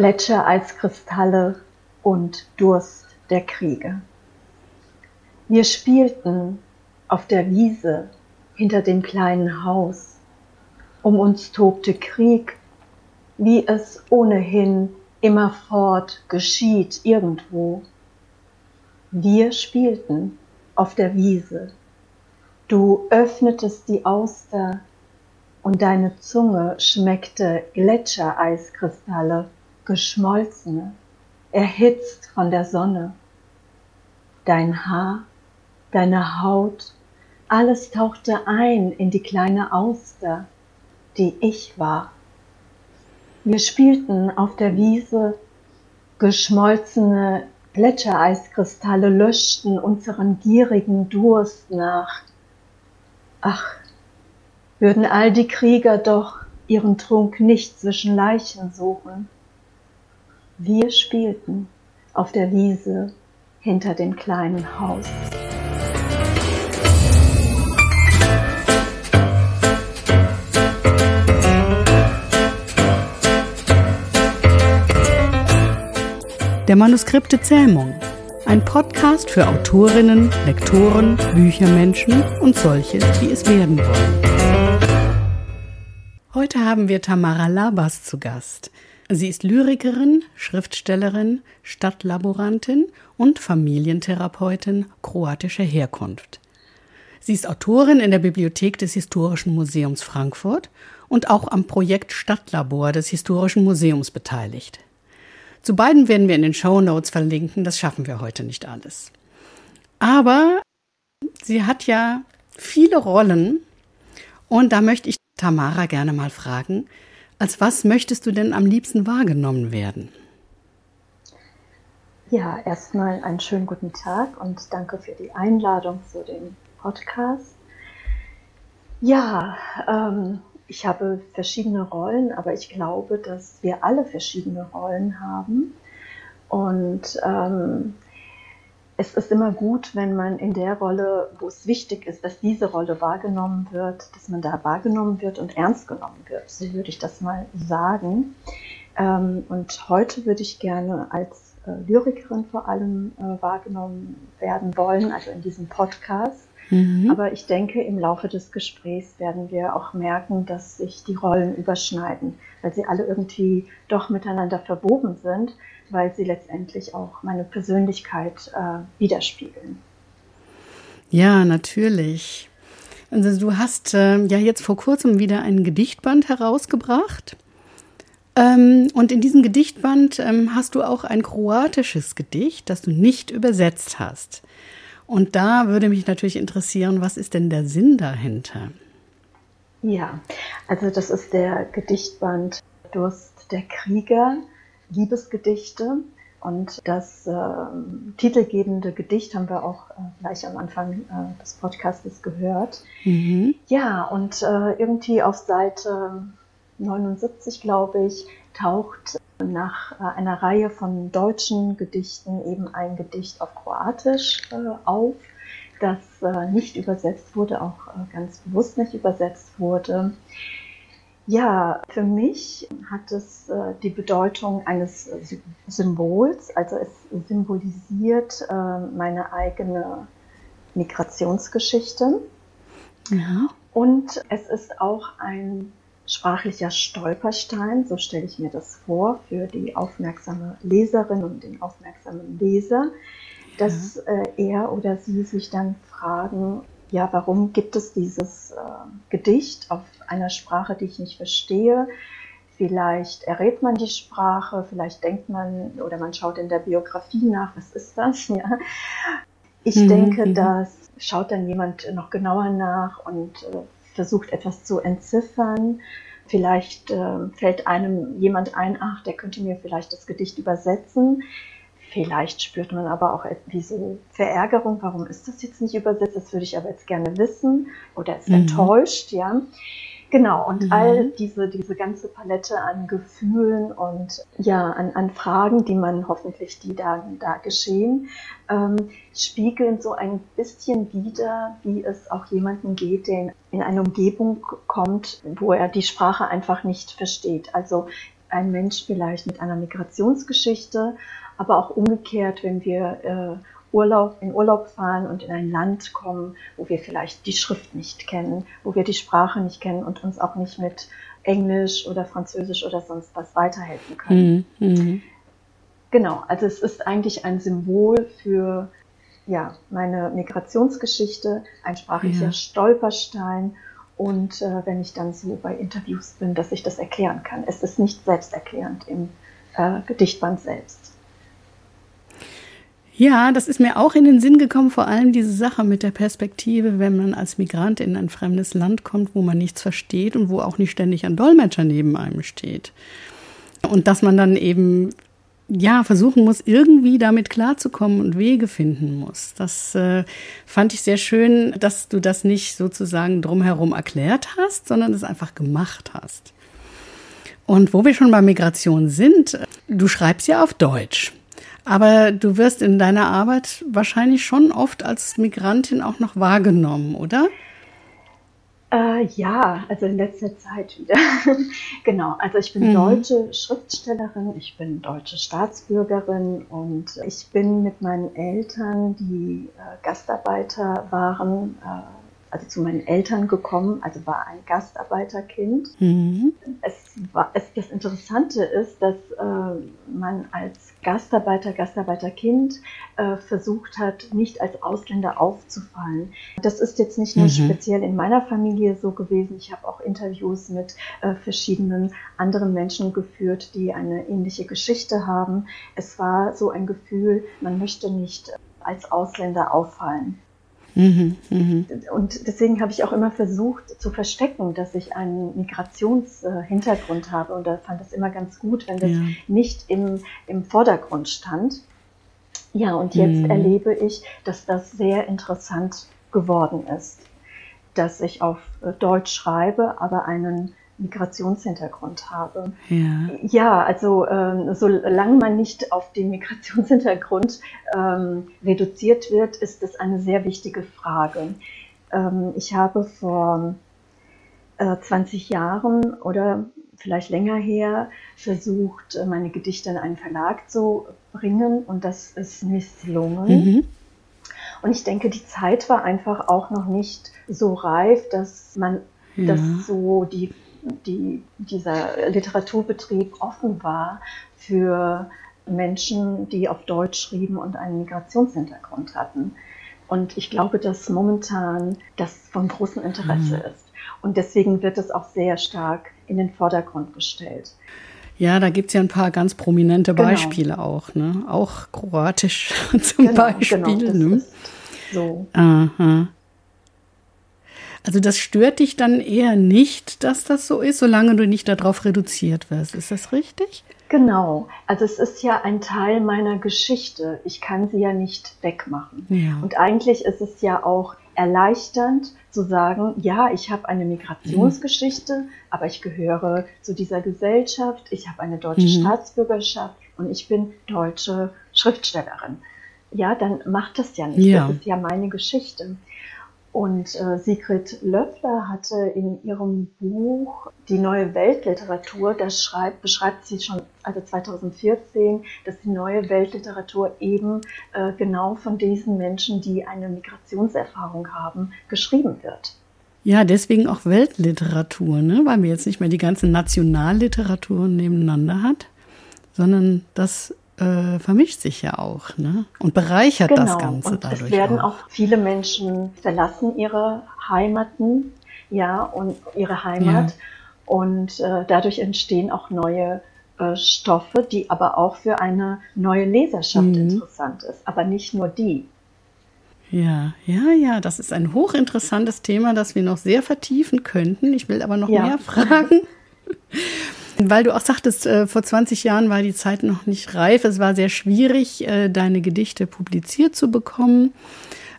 Gletschereiskristalle und Durst der Kriege. Wir spielten auf der Wiese hinter dem kleinen Haus. Um uns tobte Krieg, wie es ohnehin immerfort geschieht irgendwo. Wir spielten auf der Wiese. Du öffnetest die Auster und deine Zunge schmeckte Gletschereiskristalle, geschmolzene, erhitzt von der Sonne. Dein Haar, deine Haut, alles tauchte ein in die kleine Auster, die ich war. Wir spielten auf der Wiese, geschmolzene Gletschereiskristalle löschten unseren gierigen Durst nach. Ach, würden all die Krieger doch ihren Trunk nicht zwischen Leichen suchen. Wir spielten auf der Wiese hinter dem kleinen Haus. Der Manuskripte Zähmung. Ein Podcast für Autorinnen, Lektoren, Büchermenschen und solche, die es werden wollen. Heute haben wir Tamara Labas zu Gast. Sie ist Lyrikerin, Schriftstellerin, Stadtlaborantin und Familientherapeutin kroatischer Herkunft. Sie ist Autorin in der Bibliothek des Historischen Museums Frankfurt und auch am Projekt Stadtlabor des Historischen Museums beteiligt. Zu beiden werden wir in den Show Notes verlinken, das schaffen wir heute nicht alles. Aber sie hat ja viele Rollen und da möchte ich Tamara gerne mal fragen, als was möchtest du denn am liebsten wahrgenommen werden? Ja, erstmal einen schönen guten Tag und danke für die Einladung zu dem Podcast. Ja, ähm, ich habe verschiedene Rollen, aber ich glaube, dass wir alle verschiedene Rollen haben. Und ähm, es ist immer gut, wenn man in der Rolle, wo es wichtig ist, dass diese Rolle wahrgenommen wird, dass man da wahrgenommen wird und ernst genommen wird. So würde ich das mal sagen. Ähm, und heute würde ich gerne als äh, Lyrikerin vor allem äh, wahrgenommen werden wollen, also in diesem Podcast. Mhm. Aber ich denke, im Laufe des Gesprächs werden wir auch merken, dass sich die Rollen überschneiden, weil sie alle irgendwie doch miteinander verwoben sind weil sie letztendlich auch meine Persönlichkeit äh, widerspiegeln. Ja, natürlich. Also du hast äh, ja jetzt vor kurzem wieder ein Gedichtband herausgebracht. Ähm, und in diesem Gedichtband ähm, hast du auch ein kroatisches Gedicht, das du nicht übersetzt hast. Und da würde mich natürlich interessieren, was ist denn der Sinn dahinter? Ja, also das ist der Gedichtband Durst der Krieger Liebesgedichte. Und das äh, titelgebende Gedicht haben wir auch äh, gleich am Anfang äh, des Podcastes gehört. Mhm. Ja, und äh, irgendwie auf Seite 79, glaube ich, taucht nach äh, einer Reihe von deutschen Gedichten eben ein Gedicht auf Kroatisch äh, auf, das nicht übersetzt wurde, auch ganz bewusst nicht übersetzt wurde. Ja, für mich hat es äh, die Bedeutung eines Symbols, also es symbolisiert äh, meine eigene Migrationsgeschichte. Ja. Und es ist auch ein sprachlicher Stolperstein, so stelle ich mir das vor, für die aufmerksame Leserin und den aufmerksamen Leser, dass ja. äh, er oder sie sich dann fragen, ja, warum gibt es dieses äh, Gedicht auf einer Sprache, die ich nicht verstehe? Vielleicht errät man die Sprache, vielleicht denkt man oder man schaut in der Biografie nach, was ist das? Ja. Ich mhm. denke, mhm. dass schaut dann jemand noch genauer nach und äh, versucht etwas zu entziffern. Vielleicht äh, fällt einem jemand ein, ach, der könnte mir vielleicht das Gedicht übersetzen. Vielleicht spürt man aber auch diese Verärgerung, warum ist das jetzt nicht übersetzt? Das würde ich aber jetzt gerne wissen. Oder ist mhm. enttäuscht, ja. Genau, und mhm. all diese, diese ganze Palette an Gefühlen und ja, an, an Fragen, die man hoffentlich, die da, da geschehen, ähm, spiegeln so ein bisschen wieder, wie es auch jemandem geht, der in, in eine Umgebung kommt, wo er die Sprache einfach nicht versteht. Also ein Mensch vielleicht mit einer Migrationsgeschichte, aber auch umgekehrt, wenn wir äh, Urlaub, in Urlaub fahren und in ein Land kommen, wo wir vielleicht die Schrift nicht kennen, wo wir die Sprache nicht kennen und uns auch nicht mit Englisch oder Französisch oder sonst was weiterhelfen können. Mhm. mhm. Genau, also es ist eigentlich ein Symbol für ja, meine Migrationsgeschichte, ein sprachlicher ja. Stolperstein und äh, wenn ich dann so bei Interviews bin, dass ich das erklären kann. Es ist nicht selbsterklärend im äh, Gedichtband selbst. Ja, das ist mir auch in den Sinn gekommen, vor allem diese Sache mit der Perspektive, wenn man als Migrant in ein fremdes Land kommt, wo man nichts versteht und wo auch nicht ständig ein Dolmetscher neben einem steht. Und dass man dann eben ja, versuchen muss, irgendwie damit klarzukommen und Wege finden muss. Das äh, fand ich sehr schön, dass du das nicht sozusagen drumherum erklärt hast, sondern es einfach gemacht hast. Und wo wir schon bei Migration sind, du schreibst ja auf Deutsch. Aber du wirst in deiner Arbeit wahrscheinlich schon oft als Migrantin auch noch wahrgenommen, oder? Äh, ja, also in letzter Zeit wieder. genau, also ich bin mhm. deutsche Schriftstellerin, ich bin deutsche Staatsbürgerin und ich bin mit meinen Eltern, die äh, Gastarbeiter waren, äh, also zu meinen Eltern gekommen, also war ein Gastarbeiterkind. Mhm. Es war, es, das Interessante ist, dass äh, man als Gastarbeiter, Gastarbeiterkind äh, versucht hat, nicht als Ausländer aufzufallen. Das ist jetzt nicht nur mhm. speziell in meiner Familie so gewesen. Ich habe auch Interviews mit äh, verschiedenen anderen Menschen geführt, die eine ähnliche Geschichte haben. Es war so ein Gefühl, man möchte nicht als Ausländer auffallen. Mhm, mh. Und deswegen habe ich auch immer versucht zu verstecken, dass ich einen Migrationshintergrund habe. Und da fand es immer ganz gut, wenn das ja. nicht im, im Vordergrund stand. Ja, und jetzt mhm. erlebe ich, dass das sehr interessant geworden ist, dass ich auf Deutsch schreibe, aber einen Migrationshintergrund habe. Ja, ja also ähm, solange man nicht auf den Migrationshintergrund ähm, reduziert wird, ist das eine sehr wichtige Frage. Ähm, ich habe vor äh, 20 Jahren oder vielleicht länger her versucht, meine Gedichte in einen Verlag zu bringen und das ist misslungen. Mhm. Und ich denke, die Zeit war einfach auch noch nicht so reif, dass man ja. das so die die, dieser Literaturbetrieb offen war für Menschen, die auf Deutsch schrieben und einen Migrationshintergrund hatten. Und ich glaube, dass momentan das von großem Interesse mhm. ist. Und deswegen wird es auch sehr stark in den Vordergrund gestellt. Ja, da gibt es ja ein paar ganz prominente genau. Beispiele auch, ne? Auch kroatisch zum genau, Beispiel. Genau, das ne? ist so. Aha. Also das stört dich dann eher nicht, dass das so ist, solange du nicht darauf reduziert wirst. Ist das richtig? Genau. Also es ist ja ein Teil meiner Geschichte. Ich kann sie ja nicht wegmachen. Ja. Und eigentlich ist es ja auch erleichternd zu sagen, ja, ich habe eine Migrationsgeschichte, mhm. aber ich gehöre zu dieser Gesellschaft, ich habe eine deutsche mhm. Staatsbürgerschaft und ich bin deutsche Schriftstellerin. Ja, dann macht das ja nicht. Ja. Das ist ja meine Geschichte. Und äh, Sigrid Löffler hatte in ihrem Buch Die neue Weltliteratur, das schreibt, beschreibt sie schon, also 2014, dass die neue Weltliteratur eben äh, genau von diesen Menschen, die eine Migrationserfahrung haben, geschrieben wird. Ja, deswegen auch Weltliteratur, ne? weil man jetzt nicht mehr die ganzen Nationalliteraturen nebeneinander hat, sondern das äh, vermischt sich ja auch ne? und bereichert genau. das Ganze und dadurch. Es werden auch. auch viele Menschen verlassen ihre Heimaten, ja, und ihre Heimat. Ja. Und äh, dadurch entstehen auch neue äh, Stoffe, die aber auch für eine neue Leserschaft mhm. interessant ist. Aber nicht nur die. Ja, ja, ja, das ist ein hochinteressantes Thema, das wir noch sehr vertiefen könnten. Ich will aber noch ja. mehr fragen. Weil du auch sagtest, äh, vor 20 Jahren war die Zeit noch nicht reif. Es war sehr schwierig, äh, deine Gedichte publiziert zu bekommen.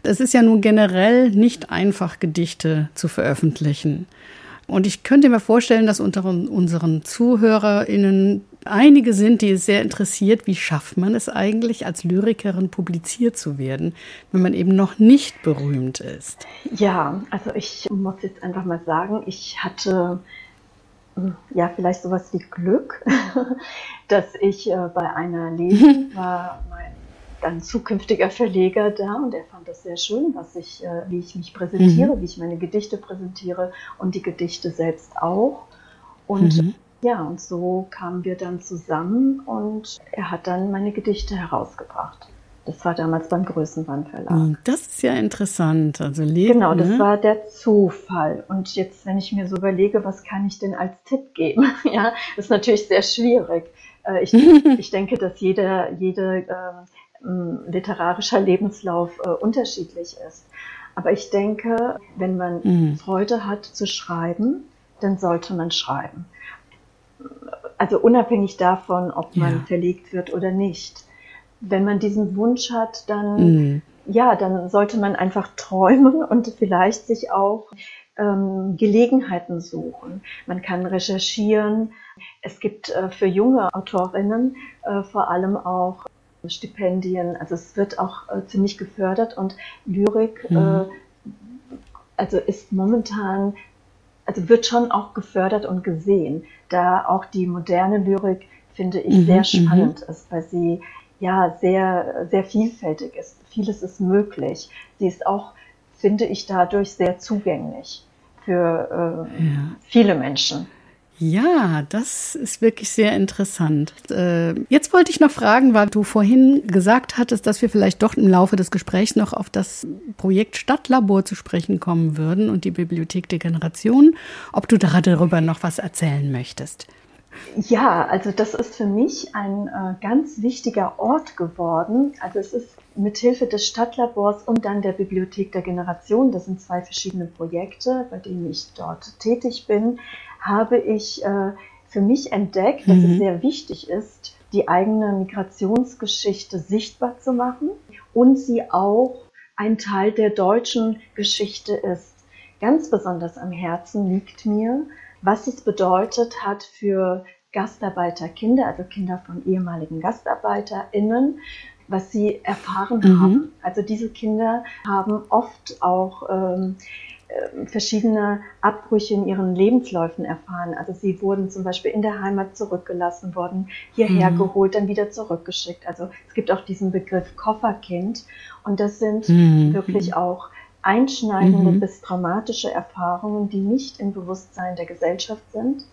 Es ist ja nun generell nicht einfach, Gedichte zu veröffentlichen. Und ich könnte mir vorstellen, dass unter unseren ZuhörerInnen einige sind, die es sehr interessiert, wie schafft man es eigentlich, als Lyrikerin publiziert zu werden, wenn man eben noch nicht berühmt ist? Ja, also ich muss jetzt einfach mal sagen, ich hatte ja, vielleicht sowas wie Glück, dass ich äh, bei einer Lesung war, mein dann zukünftiger Verleger da und er fand das sehr schön, was ich, äh, wie ich mich präsentiere, mhm. wie ich meine Gedichte präsentiere und die Gedichte selbst auch. Und mhm. ja, und so kamen wir dann zusammen und er hat dann meine Gedichte herausgebracht. Das war damals beim Größenwandverlag. Hm, das ist ja interessant. Also leben, genau, das ne? war der Zufall. Und jetzt, wenn ich mir so überlege, was kann ich denn als Tipp geben? ja, das ist natürlich sehr schwierig. Äh, ich, ich denke, dass jeder, jede ähm, literarischer Lebenslauf äh, unterschiedlich ist. Aber ich denke, wenn man mhm. Freude hat zu schreiben, dann sollte man schreiben. Also unabhängig davon, ob man ja. verlegt wird oder nicht wenn man diesen Wunsch hat, dann, mhm. ja, dann sollte man einfach träumen und vielleicht sich auch ähm, Gelegenheiten suchen. Man kann recherchieren. Es gibt äh, für junge Autorinnen äh, vor allem auch Stipendien. Also es wird auch äh, ziemlich gefördert und Lyrik. Äh, also ist momentan, also wird schon auch gefördert und gesehen, da auch die moderne Lyrik finde ich mhm. sehr mhm. spannend ist, weil sie ja sehr, sehr vielfältig ist. Vieles ist möglich. Sie ist auch, finde ich, dadurch sehr zugänglich für äh, ja. viele Menschen. Ja, das ist wirklich sehr interessant. Äh, jetzt wollte ich noch fragen, weil du vorhin gesagt hattest, dass wir vielleicht doch im Laufe des Gesprächs noch auf das Projekt Stadtlabor zu sprechen kommen würden und die Bibliothek der Generation, ob du darüber noch was erzählen möchtest. Ja, also das ist für mich ein äh, ganz wichtiger Ort geworden. Also es ist mithilfe des Stadtlabors und dann der Bibliothek der Generation, das sind zwei verschiedene Projekte, bei denen ich dort tätig bin, habe ich äh, für mich entdeckt, dass mhm. es sehr wichtig ist, die eigene Migrationsgeschichte sichtbar zu machen und sie auch ein Teil der deutschen Geschichte ist. Ganz besonders am Herzen liegt mir, was es bedeutet hat für Gastarbeiterkinder, also Kinder von ehemaligen GastarbeiterInnen, was sie erfahren mhm. haben. Also diese Kinder haben oft auch ähm, äh, verschiedene Abbrüche in ihren Lebensläufen erfahren. Also sie wurden zum Beispiel in der Heimat zurückgelassen worden, hierher mhm. geholt, dann wieder zurückgeschickt. Also es gibt auch diesen Begriff Kofferkind und das sind mhm. wirklich auch einschneidende mhm. bis traumatische Erfahrungen, die nicht im Bewusstsein der Gesellschaft sind.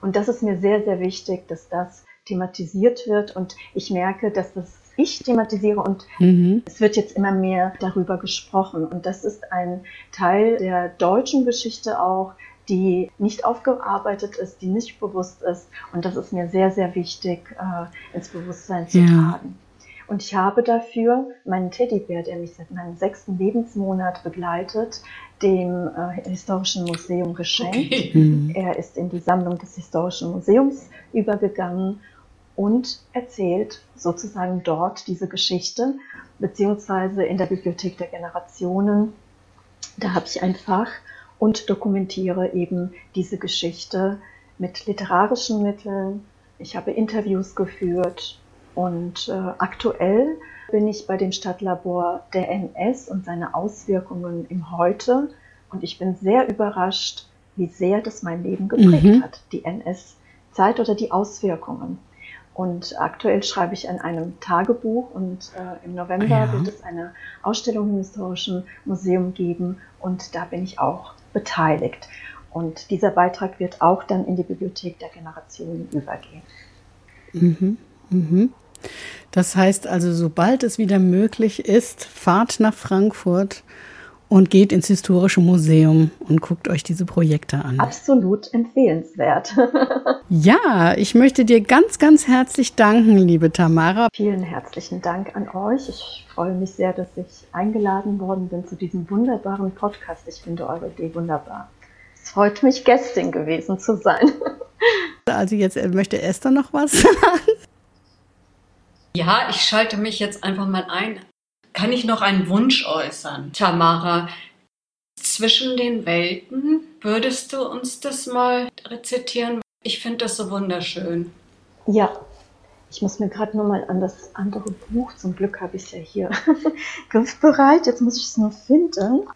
Und das ist mir sehr, sehr wichtig, dass das thematisiert wird. Und ich merke, dass das ich thematisiere und mhm. es wird jetzt immer mehr darüber gesprochen. Und das ist ein Teil der deutschen Geschichte auch, die nicht aufgearbeitet ist, die nicht bewusst ist. Und das ist mir sehr, sehr wichtig, äh, ins Bewusstsein zu ja. tragen. Und ich habe dafür meinen Teddybär, der mich seit meinem sechsten Lebensmonat begleitet, dem äh, Historischen Museum geschenkt. Okay. Mhm. Er ist in die Sammlung des Historischen Museums übergegangen und erzählt sozusagen dort diese Geschichte, beziehungsweise in der Bibliothek der Generationen. Da habe ich ein Fach und dokumentiere eben diese Geschichte mit literarischen Mitteln. Ich habe Interviews geführt und äh, aktuell bin ich bei dem Stadtlabor der NS und seine Auswirkungen im Heute. Und ich bin sehr überrascht, wie sehr das mein Leben geprägt mhm. hat, die NS-Zeit oder die Auswirkungen. Und aktuell schreibe ich an einem Tagebuch und äh, im November ja. wird es eine Ausstellung im Historischen Museum geben und da bin ich auch beteiligt. Und dieser Beitrag wird auch dann in die Bibliothek der Generationen übergehen. Mhm. Mhm. Das heißt also, sobald es wieder möglich ist, fahrt nach Frankfurt und geht ins Historische Museum und guckt euch diese Projekte an. Absolut empfehlenswert. ja, ich möchte dir ganz, ganz herzlich danken, liebe Tamara. Vielen herzlichen Dank an euch. Ich freue mich sehr, dass ich eingeladen worden bin zu diesem wunderbaren Podcast. Ich finde eure Idee wunderbar. Es freut mich, Gästin gewesen zu sein. Also jetzt äh, möchte Esther noch was sagen. Ja, ich schalte mich jetzt einfach mal ein. Kann ich noch einen Wunsch äußern? Tamara, zwischen den Welten, würdest du uns das mal rezitieren? Ich finde das so wunderschön. Ja, ich muss mir gerade nur mal an das andere Buch, zum Glück habe ich es ja hier griffbereit. Jetzt muss ich es nur finden.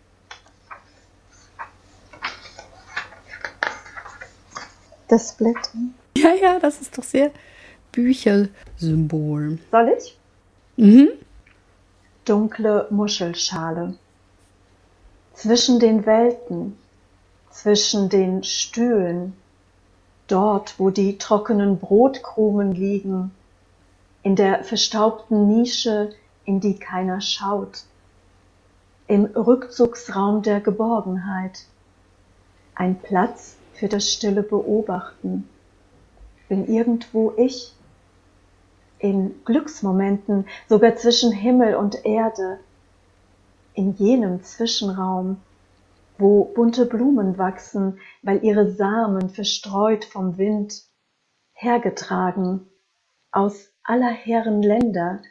Das Blättern. Ja, ja, das ist doch sehr Büchersymbol. Soll ich? Mhm. Dunkle Muschelschale. Zwischen den Welten, zwischen den Stühlen, dort, wo die trockenen Brotkrumen liegen, in der verstaubten Nische, in die keiner schaut, im Rückzugsraum der Geborgenheit, ein Platz für das stille Beobachten, bin irgendwo ich, in Glücksmomenten, sogar zwischen Himmel und Erde, in jenem Zwischenraum, wo bunte Blumen wachsen, weil ihre Samen verstreut vom Wind, hergetragen aus aller Herren Länder.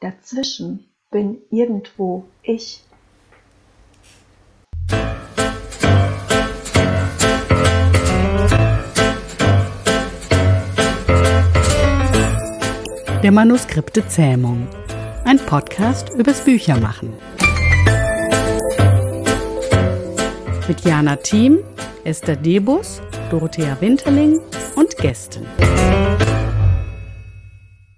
Dazwischen bin irgendwo ich. Der Manuskripte Zähmung. Ein Podcast übers Büchermachen. Mit Jana Thiem, Esther Debus, Dorothea Winterling und Gästen.